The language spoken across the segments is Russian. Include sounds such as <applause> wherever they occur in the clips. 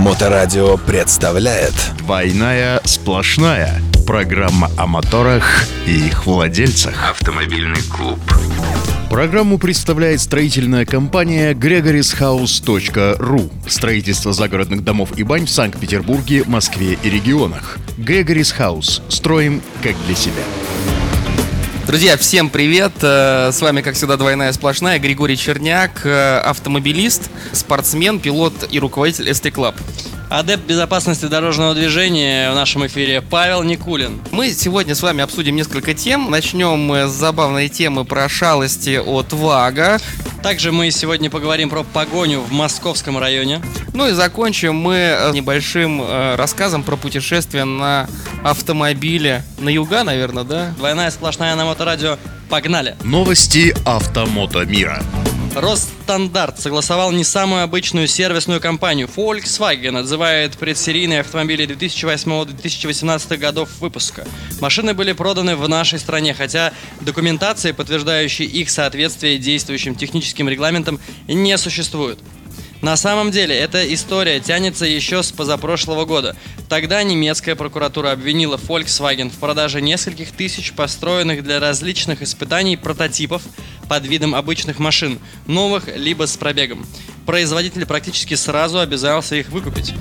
Моторадио представляет. «Двойная сплошная» Программа о моторах и их владельцах. Автомобильный клуб. Программу представляет строительная компания gregorishouse.ru Строительство загородных домов и бань в Санкт-Петербурге, Москве и регионах. Gregory's House. Строим как для себя. Друзья, всем привет! Э, С вами, как всегда, двойная сплошная. Григорий Черняк, э, автомобилист, спортсмен, пилот и руководитель ST Club. Адепт безопасности дорожного движения в нашем эфире Павел Никулин. Мы сегодня с вами обсудим несколько тем. Начнем мы с забавной темы про шалости от ВАГа. Также мы сегодня поговорим про погоню в московском районе. Ну и закончим мы э, небольшим э, рассказом про путешествие на автомобиле. На юга, наверное, да? Двойная сплошная на моторадио. Погнали! Новости автомото мира. Росстандарт согласовал не самую обычную сервисную компанию. Volkswagen отзывает предсерийные автомобили 2008-2018 годов выпуска. Машины были проданы в нашей стране, хотя документации, подтверждающей их соответствие действующим техническим регламентам, не существует. На самом деле, эта история тянется еще с позапрошлого года. Тогда немецкая прокуратура обвинила Volkswagen в продаже нескольких тысяч построенных для различных испытаний прототипов под видом обычных машин, новых либо с пробегом. Производитель практически сразу обязался их выкупить.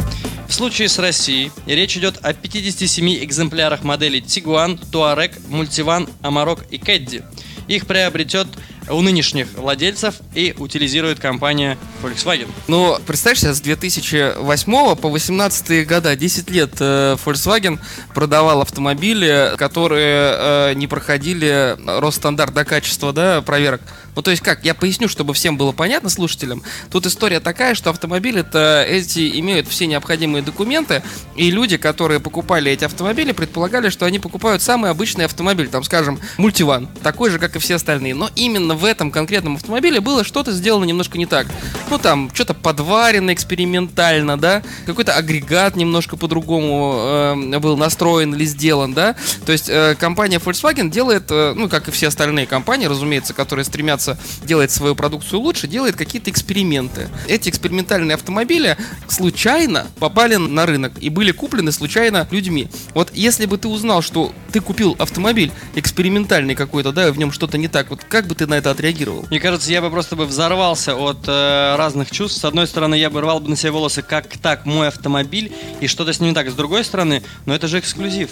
В случае с Россией речь идет о 57 экземплярах моделей Tiguan, Touareg, Multivan, Amarok и Caddy. Их приобретет у нынешних владельцев и утилизирует компания Volkswagen. Ну, представь себе, с 2008 по 2018 года, 10 лет э, Volkswagen продавал автомобили, которые э, не проходили Росстандарт до качества, да, проверок. Ну, то есть как, я поясню, чтобы всем было понятно слушателям. Тут история такая, что автомобили-то эти имеют все необходимые документы, и люди, которые покупали эти автомобили, предполагали, что они покупают самый обычный автомобиль, там, скажем, мультиван, такой же, как и все остальные. Но именно в этом конкретном автомобиле было что-то сделано немножко не так. Ну, там, что-то подварено экспериментально, да, какой-то агрегат немножко по-другому э, был настроен или сделан, да. То есть э, компания Volkswagen делает, э, ну, как и все остальные компании, разумеется, которые стремятся делать свою продукцию лучше, делает какие-то эксперименты. Эти экспериментальные автомобили случайно попали на рынок и были куплены случайно людьми. Вот если бы ты узнал, что ты купил автомобиль экспериментальный какой-то, да, и в нем что-то не так, вот как бы ты на это отреагировал? Мне кажется, я бы просто бы взорвался от э, разных чувств. С одной стороны, я бы рвал бы на себе волосы, как так, мой автомобиль, и что-то с ним не так. С другой стороны, но это же эксклюзив.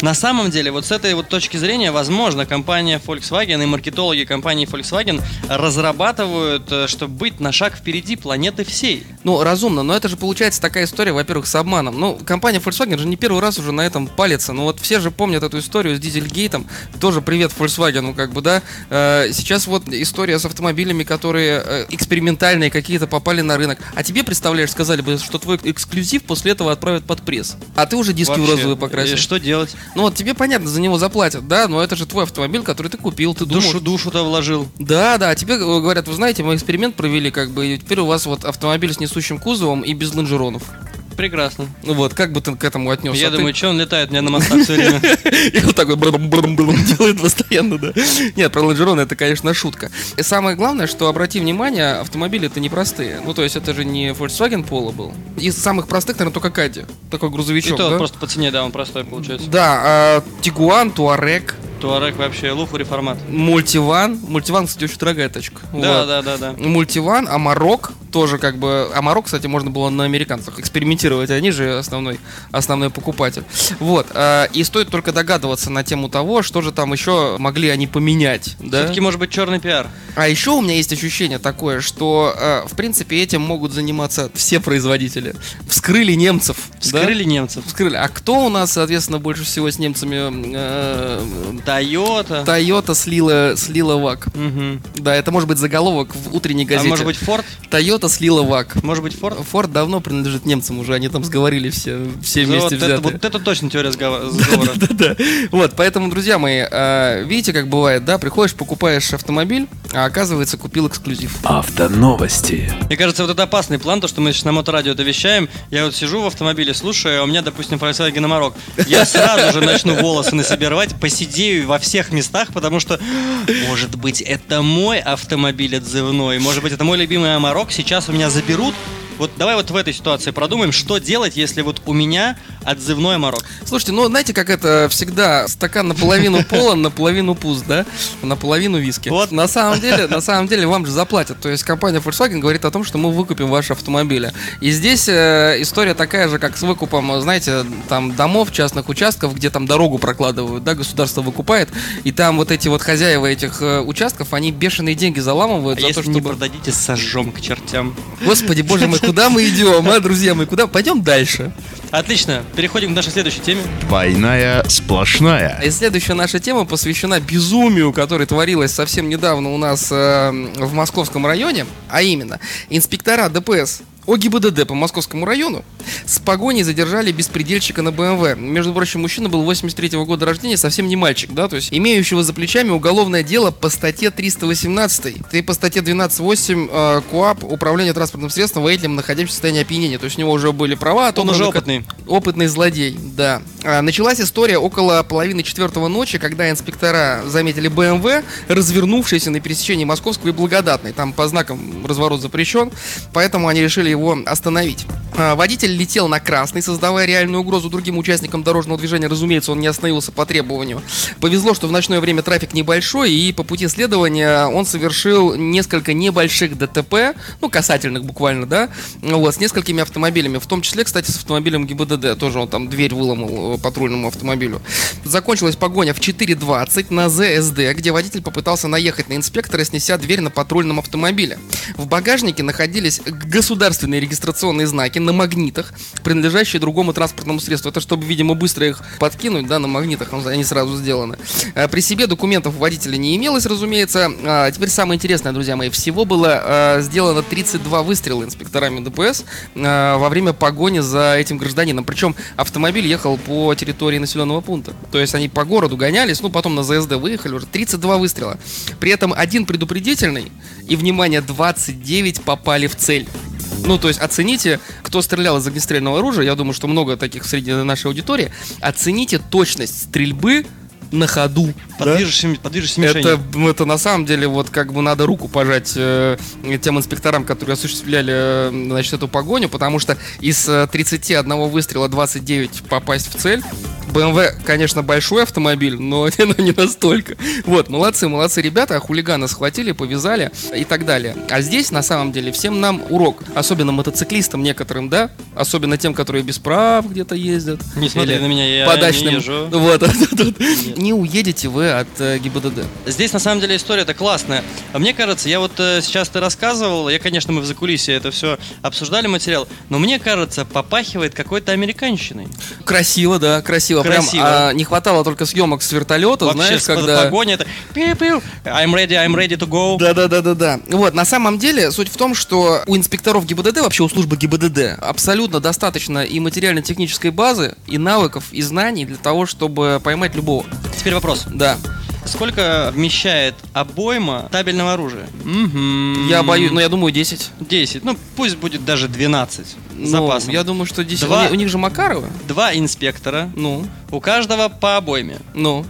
На самом деле, вот с этой вот точки зрения, возможно, компания Volkswagen и маркетологи компании Volkswagen разрабатывают, э, чтобы быть на шаг впереди планеты всей. Ну, разумно, но это же получается такая история, во-первых, с обманом. Ну, компания Volkswagen же не первый раз уже на этом палится. Ну, вот все же помнят эту историю с Дизельгейтом. Тоже привет Volkswagen, ну, как бы, да. Э, сейчас вот история с автомобилями, которые э, экспериментальные какие-то попали на рынок. А тебе, представляешь, сказали бы, что твой эксклюзив после этого отправят под пресс. А ты уже диски в Вообще, розовый покрасил. и Что делать? Ну, вот тебе понятно, за него заплатят, да, но это же твой автомобиль, который ты купил, ты думаешь... Душу, душу-то вложил. Да, да, а тебе э, говорят, вы знаете, мы эксперимент провели, как бы, и теперь у вас вот автомобиль с несущим кузовом и без лонжеронов. Прекрасно. Ну вот, как бы ты к этому отнесся? Я думаю, что он летает мне на мостах все время. <laughs> И вот такой делает постоянно, да. Нет, про лонжероны это, конечно, шутка. И самое главное, что, обрати внимание, автомобили это непростые. Ну, то есть это же не Volkswagen Polo был. Из самых простых, наверное, только Кади. Такой И грузовичок, то да? просто по цене, да, он простой получается. Да, а, Тигуан, Туарек, Туарек вообще лухари формат. Мультиван. Мультиван, кстати, очень дорогая тачка. Да, Вот. да, да, да. Мультиван, Амарок тоже как бы... Амарок, кстати, можно было на американцах экспериментировать, они же основной, основной покупатель. Вот. э, И стоит только догадываться на тему того, что же там еще могли они поменять. Да? Все-таки может быть черный пиар. А еще у меня есть ощущение такое, что, э, в принципе, этим могут заниматься все производители. Вскрыли немцев. да? Вскрыли немцев. Вскрыли. А кто у нас, соответственно, больше всего с немцами... э, Тойота. Toyota слила, слила ВАК. Мгм. Да, это может быть заголовок в утренней А газете. может быть Форд? Toyota слила ВАК. Может быть Форд? Форд давно принадлежит немцам уже, они там сговорили все, все Ну, вместе вот, это, взятые. вот это точно теория сгова- <laughs> заговора. Да-да. Вот, поэтому, друзья мои, э, видите, как бывает, да, приходишь, покупаешь автомобиль, а оказывается, купил эксклюзив. Автоновости Мне кажется, вот это опасный план, то, что мы сейчас на моторадио это вещаем. Я вот сижу в автомобиле, слушаю, а у меня, допустим, Volkswagen Amarok. Я сразу же начну волосы на себе рвать, посидею во всех местах, потому что, может быть, это мой автомобиль отзывной, может быть, это мой любимый Amarok, сейчас у меня заберут, Вот давай вот в этой ситуации продумаем, что делать, если вот у меня отзывной морок. Слушайте, ну знаете, как это всегда стакан наполовину полон, наполовину пуст, да? Наполовину виски. Вот. На самом деле, на самом деле вам же заплатят. То есть компания Volkswagen говорит о том, что мы выкупим ваши автомобили. И здесь э, история такая же, как с выкупом, знаете, там домов, частных участков, где там дорогу прокладывают, да, государство выкупает, и там вот эти вот хозяева этих э, участков, они бешеные деньги заламывают А за если то, не чтобы... продадите, сожжем к чертям. Господи, боже мой, куда мы идем, а, друзья мои, куда? Пойдем дальше. Отлично, переходим к нашей следующей теме. Двойная сплошная. И следующая наша тема посвящена безумию, которое творилось совсем недавно у нас э, в московском районе, а именно инспектора ДПС ОГИБДД по московскому району с погоней задержали беспредельщика на БМВ. Между прочим, мужчина был 83 -го года рождения, совсем не мальчик, да, то есть имеющего за плечами уголовное дело по статье 318 и по статье 12.8 э, КУАП «Управление транспортным средством водителем, находящимся в состоянии опьянения». То есть у него уже были права. Он уже отобраны как- опытный. Опытный злодей, да. А, началась история около половины четвертого ночи, когда инспектора заметили БМВ, развернувшийся на пересечении Московского и Благодатной. Там по знакам разворот запрещен, поэтому они решили его остановить. А, Водитель летел на красный, создавая реальную угрозу другим участникам дорожного движения. Разумеется, он не остановился по требованию. Повезло, что в ночное время трафик небольшой, и по пути следования он совершил несколько небольших ДТП, ну, касательных буквально, да, вот, с несколькими автомобилями, в том числе, кстати, с автомобилем ГИБДД, тоже он там дверь выломал э, патрульному автомобилю. Закончилась погоня в 4.20 на ЗСД, где водитель попытался наехать на инспектора, снеся дверь на патрульном автомобиле. В багажнике находились государственные регистрационные знаки на магнитах, принадлежащие другому транспортному средству. Это чтобы, видимо, быстро их подкинуть, да, на магнитах, он- они сразу сделаны. Э, При себе документов у водителя не имелось, разумеется. А Теперь самое интересное, друзья мои, всего было э, сделано 32 выстрела инспекторами ДПС э, во время погони за этим гражданином. Причем автомобиль ехал по территории населенного пункта. То есть они по городу гонялись, ну потом на ЗСД выехали уже. 32 выстрела. При этом один предупредительный и, внимание, 29 попали в цель. Ну, то есть оцените, кто стрелял из огнестрельного оружия, я думаю, что много таких среди нашей аудитории, оцените точность стрельбы на ходу. Подвижешься, подвижешься мишени. Это, это на самом деле вот как бы надо руку пожать э, тем инспекторам, которые осуществляли э, значит, эту погоню, потому что из э, 31 выстрела 29 попасть в цель. БМВ, конечно, большой автомобиль, но, <laughs> но не настолько. Вот, молодцы, молодцы ребята, а хулигана схватили, повязали и так далее. А здесь, на самом деле, всем нам урок. Особенно мотоциклистам некоторым, да? Особенно тем, которые без прав где-то ездят. Не смотри Или на меня, я по не дачным. езжу. Вот, <laughs> не уедете вы от э, ГИБДД. Здесь на самом деле история-то классная. А Мне кажется, я вот э, сейчас ты рассказывал, я, конечно, мы в закулисье это все обсуждали материал, но мне кажется, попахивает какой-то американщиной. Красиво, да, красиво. Прям, Красиво. а, не хватало только съемок с вертолета, Вообще, знаешь, когда... погоня это I'm ready, I'm ready to go. Да, да, да, да, да. Вот, на самом деле, суть в том, что у инспекторов ГИБДД, вообще у службы ГИБДД, абсолютно достаточно и материально-технической базы, и навыков, и знаний для того, чтобы поймать любого. Теперь вопрос. Да. Сколько вмещает обойма табельного оружия? Я боюсь, ну я думаю, 10. 10. Ну, пусть будет даже 12 с Ну, запасом. я думаю, что 10. Два. У, них, у них же Макарова. Два инспектора, Ну, у каждого по обойме. ну,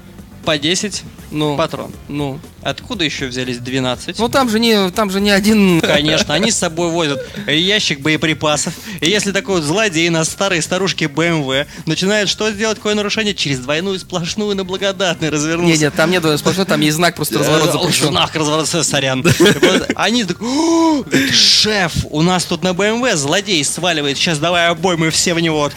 По 10 ну. патрон. Ну. Откуда еще взялись 12? Ну там же не, там же не один. Конечно, они с собой возят ящик боеприпасов. И если такой вот злодей на старой старушке БМВ начинает что сделать, какое нарушение? Через двойную сплошную на благодатный развернулся. Нет, нет, там нет сплошной, там есть знак просто разворот Э, запрещен. Знак разворот, сорян. Вот Они так, «О, говорит, шеф, у нас тут на БМВ злодей сваливает, сейчас давай обоймы все в него.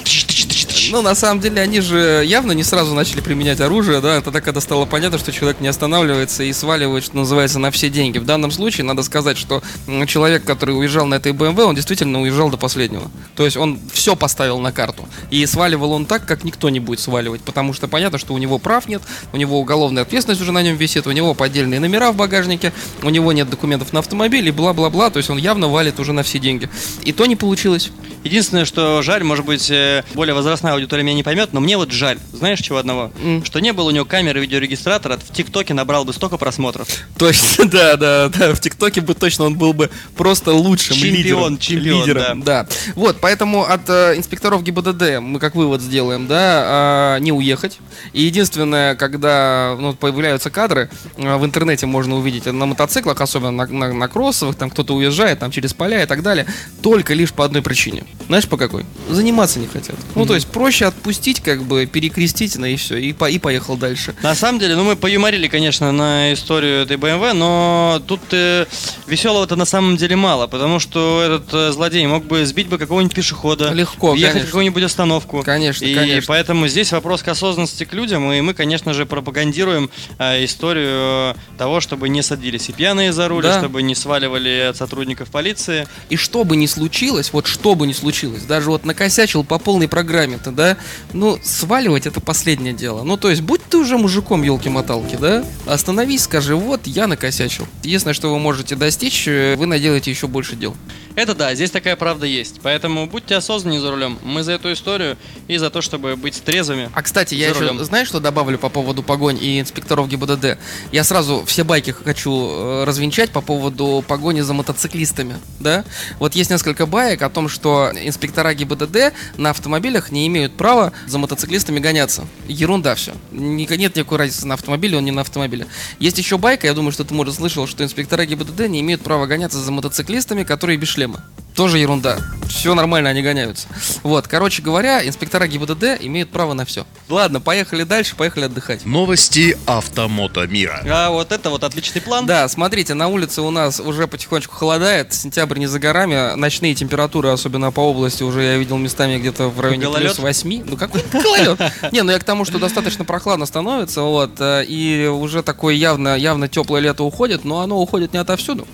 Ну, на самом деле, они же явно не сразу начали применять оружие, да, тогда, когда стало понятно, что человек не останавливается и сваливает, что называется, на все деньги. В данном случае надо сказать, что человек, который уезжал на этой БМВ, он действительно уезжал до последнего. То есть он все поставил на карту. И сваливал он так, как никто не будет сваливать, потому что понятно, что у него прав нет, у него уголовная ответственность уже на нем висит, у него поддельные номера в багажнике, у него нет документов на автомобиль и бла-бла-бла, то есть он явно валит уже на все деньги. И то не получилось. Единственное, что жаль, может быть, э, более возрастным возрастная аудитория меня не поймет, но мне вот жаль. Знаешь, чего одного? М. Что не было у него камеры видеорегистратора, в ТикТоке набрал бы столько просмотров. Точно, <laughs> да, да, да. В ТикТоке бы точно он был бы просто лучшим Чемпион, лидером. чемпион, лидером, да. Вот, поэтому от э, инспекторов ГИБДД мы как вывод сделаем, да, а, не уехать. И единственное, когда ну, появляются кадры, э, в интернете можно увидеть на мотоциклах, особенно на, на- на кроссовых, там кто-то уезжает там через поля и так далее, только лишь по одной причине. Знаешь, по какой? Заниматься не хотят. Ну, то есть проще отпустить, как бы перекрестить на и все, и, по- и поехал дальше. На самом деле, ну мы поюморили, конечно, на историю этой BMW, но тут э, веселого-то на самом деле мало, потому что этот э, злодей мог бы сбить бы какого-нибудь пешехода, Легко, въехать конечно. в какую-нибудь остановку. Конечно, и конечно. поэтому здесь вопрос к осознанности к людям, и мы, конечно же, пропагандируем э, историю того, чтобы не садились и пьяные за руль, Да. чтобы не сваливали от сотрудников полиции. И что бы ни случилось, вот что бы ни случилось, даже вот накосячил по полной программе-то, да, ну, сваливать это последнее дело. Ну, то есть, будь ты уже мужиком, елки-моталки, да, остановись, скажи, вот, я накосячил. Единственное, что вы можете достичь, э, вы наделаете еще больше дел. Это да, здесь такая правда есть. Поэтому будьте осознаннее за рулем. Мы за эту историю и за то, чтобы быть трезвыми. А, кстати, я еще, знаешь, что добавлю по поводу погонь и инспекторов ГИБДД? Я сразу все байки хочу э, развенчать по поводу погони за мотоциклистами, да? Вот есть несколько баек о том, что инспектора ГИБДД на автомобилях не имеют права за мотоциклистами гоняться. Ерунда все. Нет никакой разницы на автомобиле, он не на автомобиле. Есть еще байка, я думаю, что ты, может, слышал, что инспектора ГИБДД не имеют права гоняться за мотоциклистами, которые без шлема. Тоже ерунда. Все нормально, они гоняются. Вот, короче говоря, инспектора ГИБДД имеют право на все. Ладно, поехали дальше, поехали отдыхать. Новости автомото мира. А вот это вот отличный план. Да, смотрите, на улице у нас уже потихонечку холодает, сентябрь не за горами, ночные температуры, особенно по области, уже я видел местами где-то в районе Гололед? плюс 8. Ну какой <laughs> гололед? Не, ну я к тому, что достаточно прохладно становится, вот, э, и уже такое явно, явно теплое лето уходит, но оно уходит не отовсюду.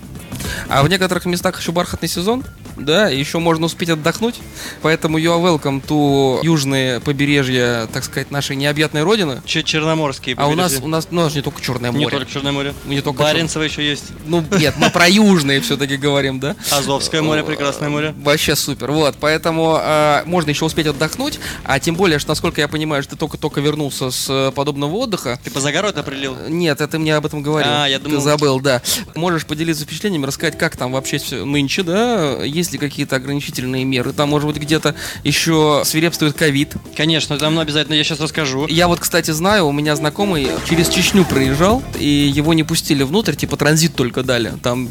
А в некоторых местах еще бархатный сезон, да, еще можно успеть отдохнуть. Поэтому you are welcome to южные побережья, так сказать, нашей необъятной родины. Че- Черноморские А у нас, побережья. у нас, ну, у нас не только Черное Не море. только Черное море. Не только Баренцево еще есть. Ну, нет, мы про южные все-таки говорим, да? Азовское море, прекрасное море. Вообще супер. Вот, поэтому э, можно еще успеть отдохнуть. А тем более, что, насколько я понимаю, что ты только-только вернулся с э, подобного отдыха. Ты по загору это определил? Нет, это мне об этом говорил. А, я Ты думал- забыл, да. Можешь поделиться впечатлениями, рассказать, как там вообще все нынче, да? Есть ли какие-то ограничительные меры? Там, может быть, где-то еще свирепствует ковид. Конечно, там обязательно я сейчас расскажу. Я вот, кстати, знаю, у меня знакомый через Чечню проезжал, и его не пустили внутрь, типа транзит только дали. Там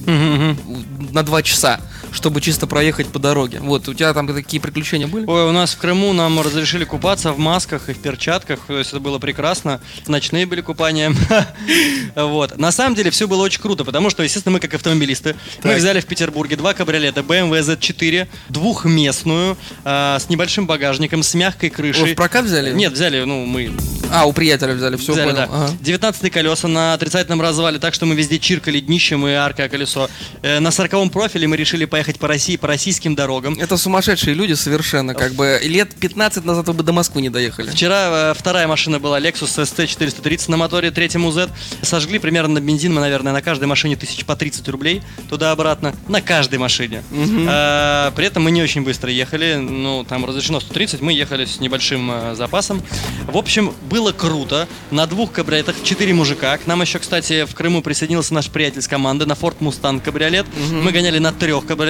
на два часа, чтобы чисто проехать по дороге. Вот, у тебя там такие приключения были? Ой, у нас в Крыму нам разрешили купаться в масках и в перчатках, то есть это было прекрасно. Ночные были купания. <laughs> Вот. На самом деле все было очень круто, потому что, естественно, мы как автомобилисты, мы взяли в Петербурге два кабриолета BMW Z4, двухместную, а, с небольшим багажником, с мягкой крышей. в прокат взяли? Нет, взяли, ну, мы А, у приятеля взяли, все Взяли, понял. да. Ага. 19 колеса на отрицательном развале, так что мы везде чиркали днищем и аркой колесо. Э, на 40 профиле мы решили поехать по России, по российским дорогам. Это сумасшедшие люди совершенно, как бы лет 15 назад вы бы до Москвы не доехали. Вчера э, вторая машина была Lexus ST430 на моторе третьему Z. Сожгли примерно на бензин мы, наверное, на каждой машине тысяч по 30 рублей туда-обратно. На каждой машине. Э, При этом мы не очень быстро ехали. Ну, там разрешено 130, мы ехали с небольшим э, запасом. В общем, было круто. На двух кабриолетах четыре мужика. К нам еще, кстати, в Крыму присоединился наш приятель с команды на Ford Mustang кабриолет. Мы гоняли на трех кабриолетах.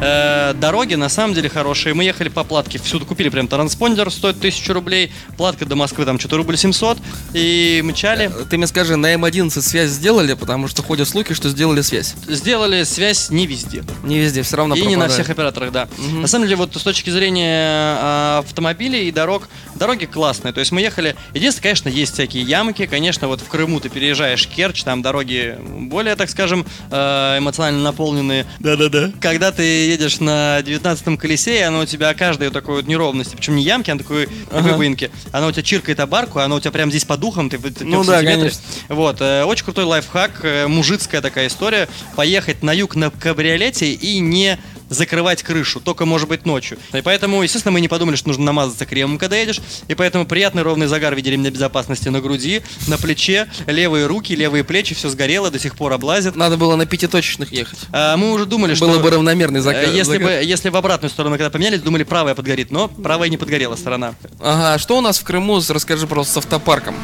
Э, Дороги на самом деле хорошие. Мы ехали по платке. Всюду купили прям транспондер, стоит тысячу рублей. Платка до Москвы там что-то рубль 700. И мчали. Ты мне скажи, на М11 связь сделали, потому что ходят слухи, что сделали связь. Сделали связь не везде. Не везде, все равно И не на пропадает. всех операторах, да. Мгм. На самом деле, вот с точки зрения а, автомобилей и дорог, дороги классные. То есть мы ехали. Единственное, конечно, есть всякие ямки. Конечно, вот в Крыму ты переезжаешь Керчь, там дороги более, так скажем, э, эмоционально наполненные. Да-да-да. Когда ты едешь на 19-м колесе, и оно у тебя каждая такой вот неровности, причем не ямки, а такой, Ага. выемки. Оно у тебя чиркает обарку, оно у тебя прям здесь по духам, ты трёх Ну да, конечно. Вот, э, очень крутой лайфхак, э, мужицкая такая история. Поехать на юг на кабриолете и не закрывать крышу, только может быть ночью. И поэтому, естественно, мы не подумали, что нужно намазаться кремом, когда едешь, и поэтому приятный ровный загар в виде ремня безопасности на груди, на плече, левые руки, левые плечи, все сгорело, до сих пор облазит. Надо было на пятиточечных ехать. А, мы уже думали, что... Было бы равномерный э, заказ. Если бы, если в обратную сторону, когда поменялись, думали, правая подгорит, но правая не подгорела сторона. Ага, что у нас в Крыму, расскажи просто с автопарком.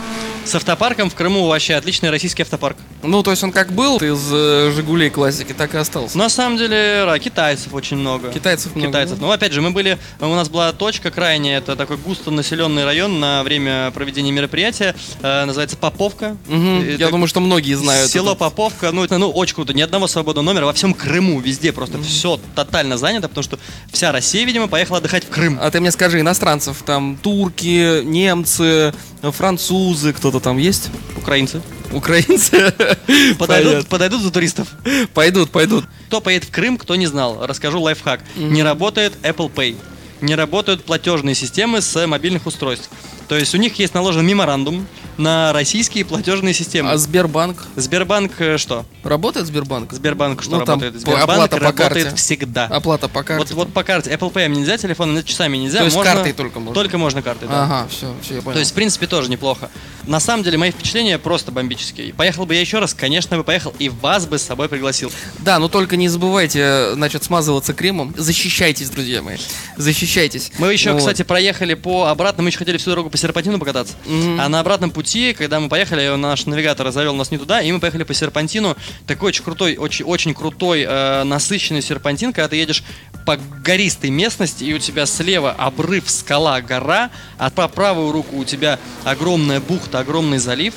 С автопарком в Крыму вообще отличный российский автопарк. Ну, то есть он как был из э, Жигулей классики, так и остался. На самом деле, китайцев очень много. Китайцев много. Китайцев. Ну, опять же, мы были, у нас была точка крайняя, это такой густо населенный район на время проведения мероприятия, э, называется Поповка. Мгм, Э, Я думаю, что многие знают. Село это. Поповка, ну это ну очень круто, ни одного свободного номера во всем Крыму, везде просто все тотально занято, потому что вся Россия, видимо, поехала отдыхать в Крым. А ты мне скажи, иностранцев, там турки, немцы, французы, кто-то там есть? Украинцы Украинцы? <laughs> подойдут, подойдут за туристов. Пойдут, пойдут. Кто поедет в Крым, кто не знал, расскажу лайфхак. Не работает Apple Pay, не работают платежные системы с мобильных устройств. То есть у них есть наложен меморандум на российские платежные системы. А Сбербанк? Сбербанк э, что? Работает Сбербанк? Сбербанк что Ну, работает? Сбербанк оплата по работает карте. всегда. Оплата по карте? Вот, вот по карте. Apple Pay нельзя, телефоном часами нельзя. То есть можно- картой только можно? Только можно картой, да. Ага, все, все, я понял. То есть, в принципе, тоже неплохо. На самом деле, мои впечатления просто бомбические. Поехал бы я еще раз, конечно бы поехал, и вас бы с собой пригласил. Да, но только не забывайте, значит, смазываться кремом. Защищайтесь, друзья мои. Защищайтесь. Мы еще, Вот. кстати, проехали по обратно, мы еще хотели всю дорогу по серпантину покататься. Мгм. А на обратном пути, когда мы поехали, наш навигатор завел нас не туда, и мы поехали по серпантину. Такой очень крутой, очень, очень крутой, э, насыщенный серпантин, когда ты едешь по гористой местности, и у тебя слева обрыв, скала, гора, а по правую руку у тебя огромная бухта, огромный залив.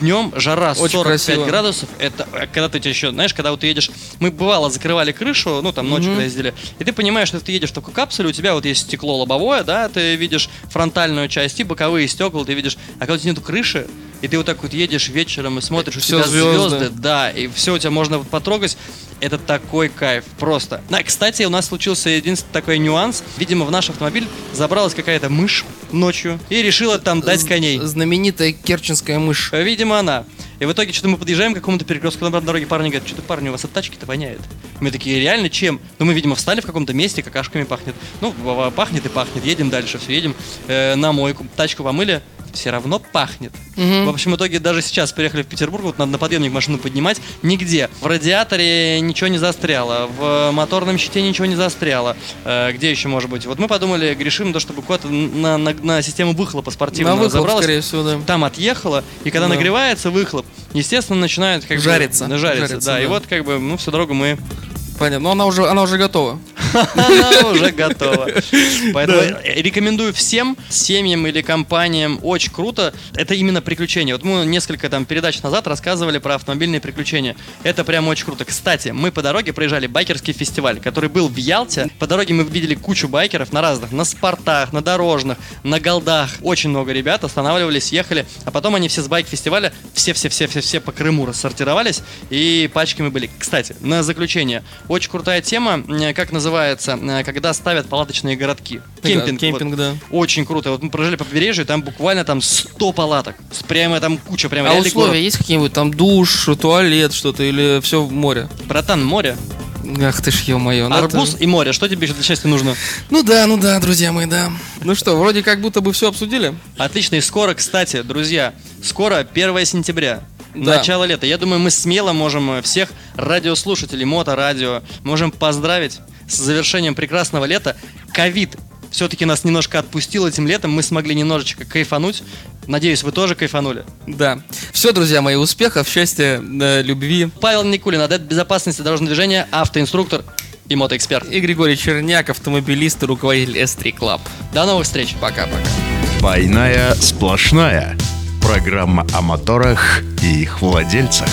Днем жара Очень 45 красиво. градусов. Это э, когда ты еще, знаешь, когда вот ты едешь, мы бывало закрывали крышу, ну там ночью когда ездили, и ты понимаешь, что ты едешь в такой капсуле, у тебя вот есть стекло лобовое, да, ты видишь фронтальную часть и боковые стекла, ты видишь, а когда у тебя нету крыши, и ты вот так вот едешь вечером и смотришь, у Всё тебя звезды. звезды, да, и все у тебя можно вот потрогать. Это такой кайф, просто. Да, кстати, у нас случился единственный такой нюанс. Видимо, в наш автомобиль забралась какая-то мышь ночью и решила там дать коней. Знаменитая керченская мышь. Видимо, она. И в итоге что-то мы подъезжаем к какому-то перекрестку на дороге, парни говорят, что-то парни, у вас от тачки-то воняет. Мы такие, реально, чем? Ну, мы, видимо, встали в каком-то месте, какашками пахнет. Ну, пахнет и пахнет, едем дальше, все, едем э, на мойку, тачку помыли, все равно пахнет. Мгм. В общем, в итоге даже сейчас приехали в Петербург, вот надо на подъемник машину поднимать, нигде. В радиаторе ничего не застряло, в моторном щите ничего не застряло. Э, где еще может быть? Вот мы подумали, грешим, да, чтобы куда-то на, на- на систему выхлопа На спортивного выхлоп, забралась скорее всего, да. там отъехала, и когда Да. нагревается выхлоп, естественно, начинает как бы- Жариться. жариться, Жариться, да. И да. вот как бы, ну, всю дорогу мы... Понятно. Но она уже, она уже готова. Она уже готова. Поэтому рекомендую всем семьям или компаниям. Очень круто. Это именно приключения. Вот мы несколько там передач назад рассказывали про автомобильные приключения. Это прям очень круто. Кстати, мы по дороге проезжали байкерский фестиваль, который был в Ялте. По дороге мы видели кучу байкеров на разных, на спортах, на дорожных, на голдах. Очень много ребят останавливались, ехали. А потом они все с байк-фестиваля, все-все-все-все-все по Крыму рассортировались и пачками были. Кстати, на заключение. Очень крутая тема, как называется, э, когда ставят палаточные городки. Кемпинг. Да, кемпинг, вот. да. Очень круто. Вот мы проезжали по побережью, там буквально там 100 палаток. Прямо там куча, прямо А условия город. есть какие-нибудь? Там душ, туалет, что-то или все в море? Братан, море, Ах ты ж, ё-моё. ну арбуз это- и море. Что тебе еще для счастья нужно? Ну да, ну да, друзья мои, да. Ну что, вроде как будто бы все обсудили. Отлично. И скоро, кстати, друзья, скоро 1 сентября. Да. Начало лета. Я думаю, мы смело можем всех радиослушателей, моторадио, можем поздравить с завершением прекрасного лета. Ковид все-таки нас немножко отпустил этим летом. Мы смогли немножечко кайфануть. Надеюсь, вы тоже кайфанули. Да. Все, друзья мои, успехов, счастья, да, любви. Павел Никулин, адепт безопасности дорожного движения, автоинструктор и мотоэксперт. И Григорий Черняк, автомобилист и руководитель S3 Club. До новых встреч! Пока-пока. Двойная сплошная. Программа о моторах и их владельцах.